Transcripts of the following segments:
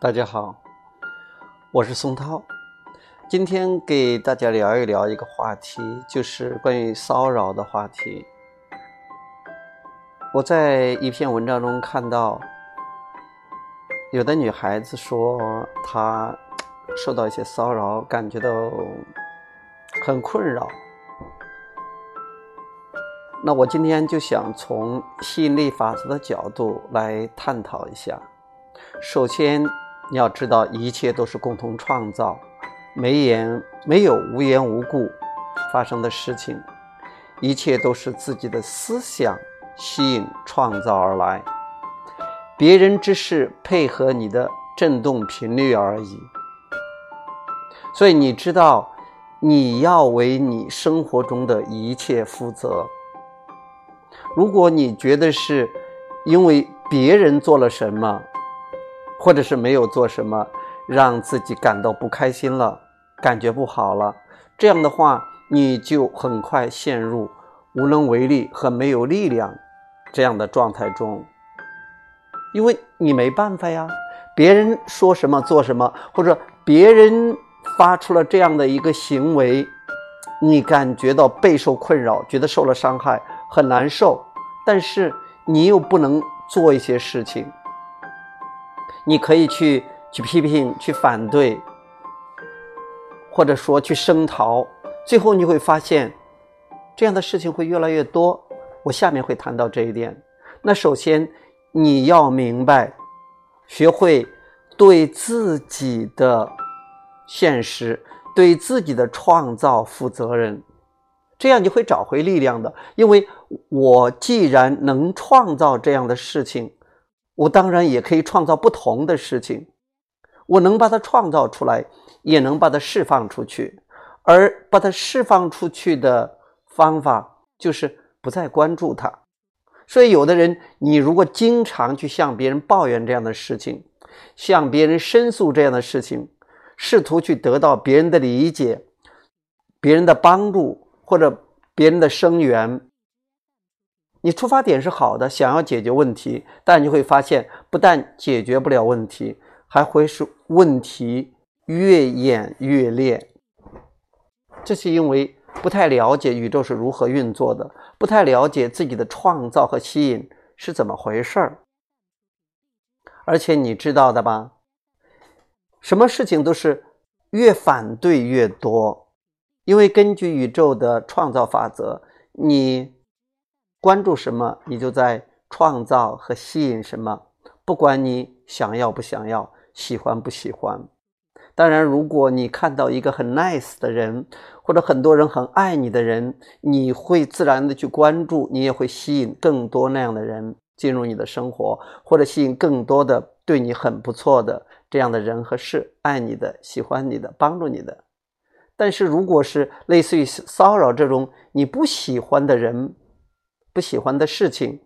大家好，我是宋涛。今天给大家聊一聊一个话题，就是关于骚扰的话题。我在一篇文章中看到，有的女孩子说她受到一些骚扰，感觉到很困扰。那我今天就想从吸引力法则的角度来探讨一下。首先。你要知道，一切都是共同创造，没言没有无缘无故发生的事情，一切都是自己的思想吸引创造而来，别人只是配合你的振动频率而已。所以你知道，你要为你生活中的一切负责。如果你觉得是因为别人做了什么，或者是没有做什么，让自己感到不开心了，感觉不好了，这样的话，你就很快陷入无能为力和没有力量这样的状态中，因为你没办法呀，别人说什么做什么，或者别人发出了这样的一个行为，你感觉到备受困扰，觉得受了伤害，很难受，但是你又不能做一些事情。你可以去去批评、去反对，或者说去声讨，最后你会发现，这样的事情会越来越多。我下面会谈到这一点。那首先你要明白，学会对自己的现实、对自己的创造负责任，这样你会找回力量的。因为我既然能创造这样的事情。我当然也可以创造不同的事情，我能把它创造出来，也能把它释放出去，而把它释放出去的方法就是不再关注它。所以，有的人，你如果经常去向别人抱怨这样的事情，向别人申诉这样的事情，试图去得到别人的理解、别人的帮助或者别人的声援。你出发点是好的，想要解决问题，但你会发现，不但解决不了问题，还会使问题越演越烈。这是因为不太了解宇宙是如何运作的，不太了解自己的创造和吸引是怎么回事儿。而且你知道的吧，什么事情都是越反对越多，因为根据宇宙的创造法则，你。关注什么，你就在创造和吸引什么。不管你想要不想要，喜欢不喜欢。当然，如果你看到一个很 nice 的人，或者很多人很爱你的人，你会自然的去关注，你也会吸引更多那样的人进入你的生活，或者吸引更多的对你很不错的这样的人和事，爱你的、喜欢你的、帮助你的。但是，如果是类似于骚扰这种你不喜欢的人，不喜欢的事情，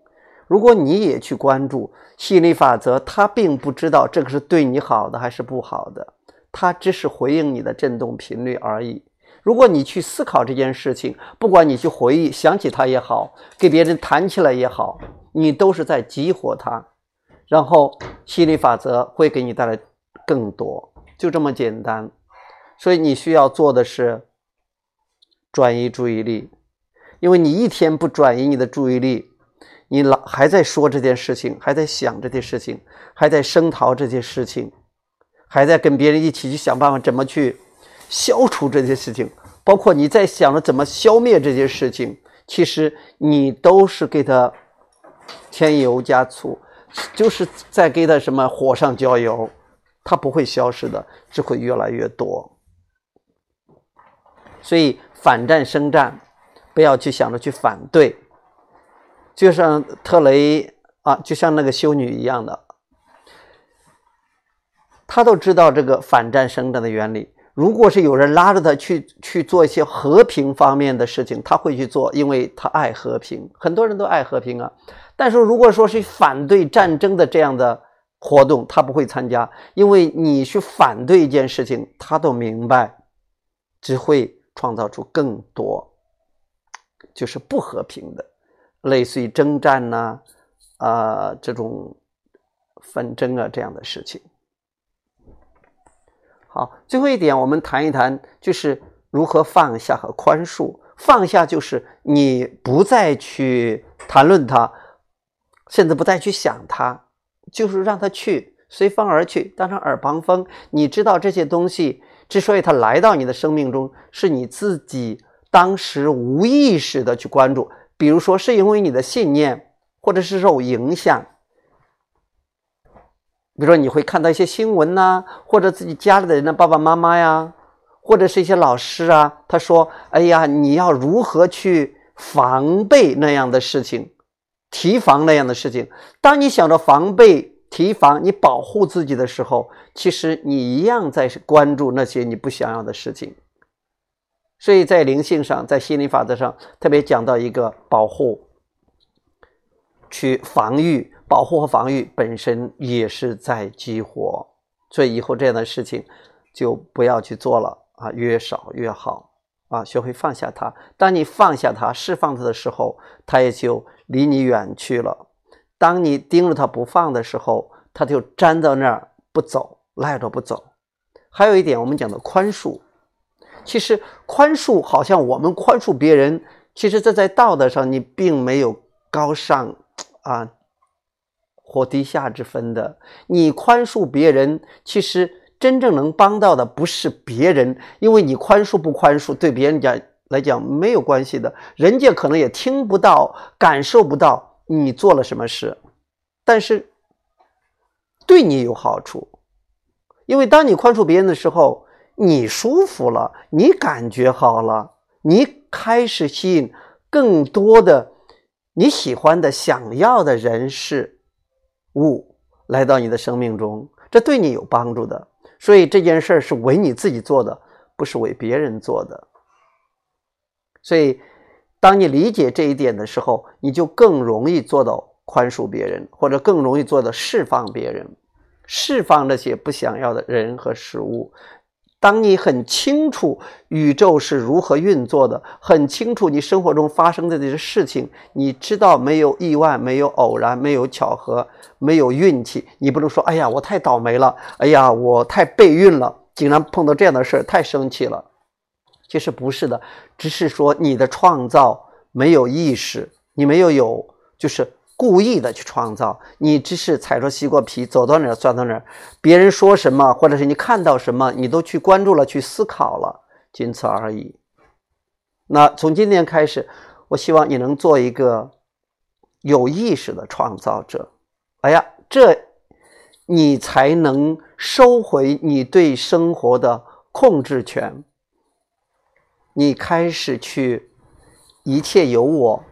如果你也去关注吸引力法则，他并不知道这个是对你好的还是不好的，他只是回应你的振动频率而已。如果你去思考这件事情，不管你去回忆、想起它也好，给别人谈起来也好，你都是在激活它，然后吸引力法则会给你带来更多，就这么简单。所以你需要做的是转移注意力。因为你一天不转移你的注意力，你老还在说这件事情，还在想这件事情，还在声讨这件事情，还在跟别人一起去想办法怎么去消除这些事情，包括你在想着怎么消灭这些事情，其实你都是给他添油加醋，就是在给他什么火上浇油，它不会消失的，只会越来越多。所以反战生战。不要去想着去反对，就像特雷啊，就像那个修女一样的，他都知道这个反战生长的原理。如果是有人拉着他去去做一些和平方面的事情，他会去做，因为他爱和平。很多人都爱和平啊，但是如果说是反对战争的这样的活动，他不会参加，因为你去反对一件事情，他都明白，只会创造出更多。就是不和平的，类似于征战呐，啊这种纷争啊这样的事情。好，最后一点，我们谈一谈，就是如何放下和宽恕。放下就是你不再去谈论它，甚至不再去想它，就是让它去，随风而去，当成耳旁风。你知道这些东西之所以它来到你的生命中，是你自己当时无意识的去关注，比如说是因为你的信念，或者是受影响。比如说，你会看到一些新闻呐，或者自己家里的人的爸爸妈妈呀，或者是一些老师啊，他说：“哎呀，你要如何去防备那样的事情，提防那样的事情。”当你想着防备、提防、你保护自己的时候，其实你一样在关注那些你不想要的事情。所以在灵性上，在心理法则上，特别讲到一个保护，去防御。保护和防御本身也是在激活，所以以后这样的事情就不要去做了啊，越少越好啊，学会放下它。当你放下它、释放它的时候，它也就离你远去了。当你盯着它不放的时候，它就粘到那儿不走，赖着不走。还有一点，我们讲的宽恕，其实宽恕好像我们宽恕别人，其实这在道德上你并没有高尚啊。或低下之分的，你宽恕别人，其实真正能帮到的不是别人，因为你宽恕不宽恕，对别人讲来讲没有关系的，人家可能也听不到、感受不到你做了什么事，但是对你有好处，因为当你宽恕别人的时候，你舒服了，你感觉好了，你开始吸引更多的你喜欢的、想要的人事。物来到你的生命中，这对你有帮助的。所以这件事儿是为你自己做的，不是为别人做的。所以，当你理解这一点的时候，你就更容易做到宽恕别人，或者更容易做到释放别人，释放那些不想要的人和事物。当你很清楚宇宙是如何运作的，很清楚你生活中发生的这些事情，你知道没有意外，没有偶然，没有巧合，没有运气。你不能说：“哎呀，我太倒霉了！哎呀，我太背运了，竟然碰到这样的事儿，太生气了。”其实不是的，只是说你的创造没有意识，你没有有就是。故意的去创造，你只是踩着西瓜皮走到哪儿钻到哪儿，别人说什么，或者是你看到什么，你都去关注了，去思考了，仅此而已。那从今天开始，我希望你能做一个有意识的创造者。哎呀，这你才能收回你对生活的控制权。你开始去，一切由我。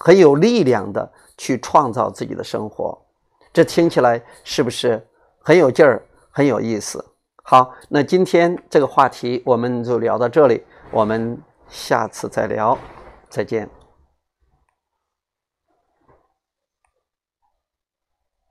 很有力量的去创造自己的生活，这听起来是不是很有劲儿、很有意思？好，那今天这个话题我们就聊到这里，我们下次再聊，再见。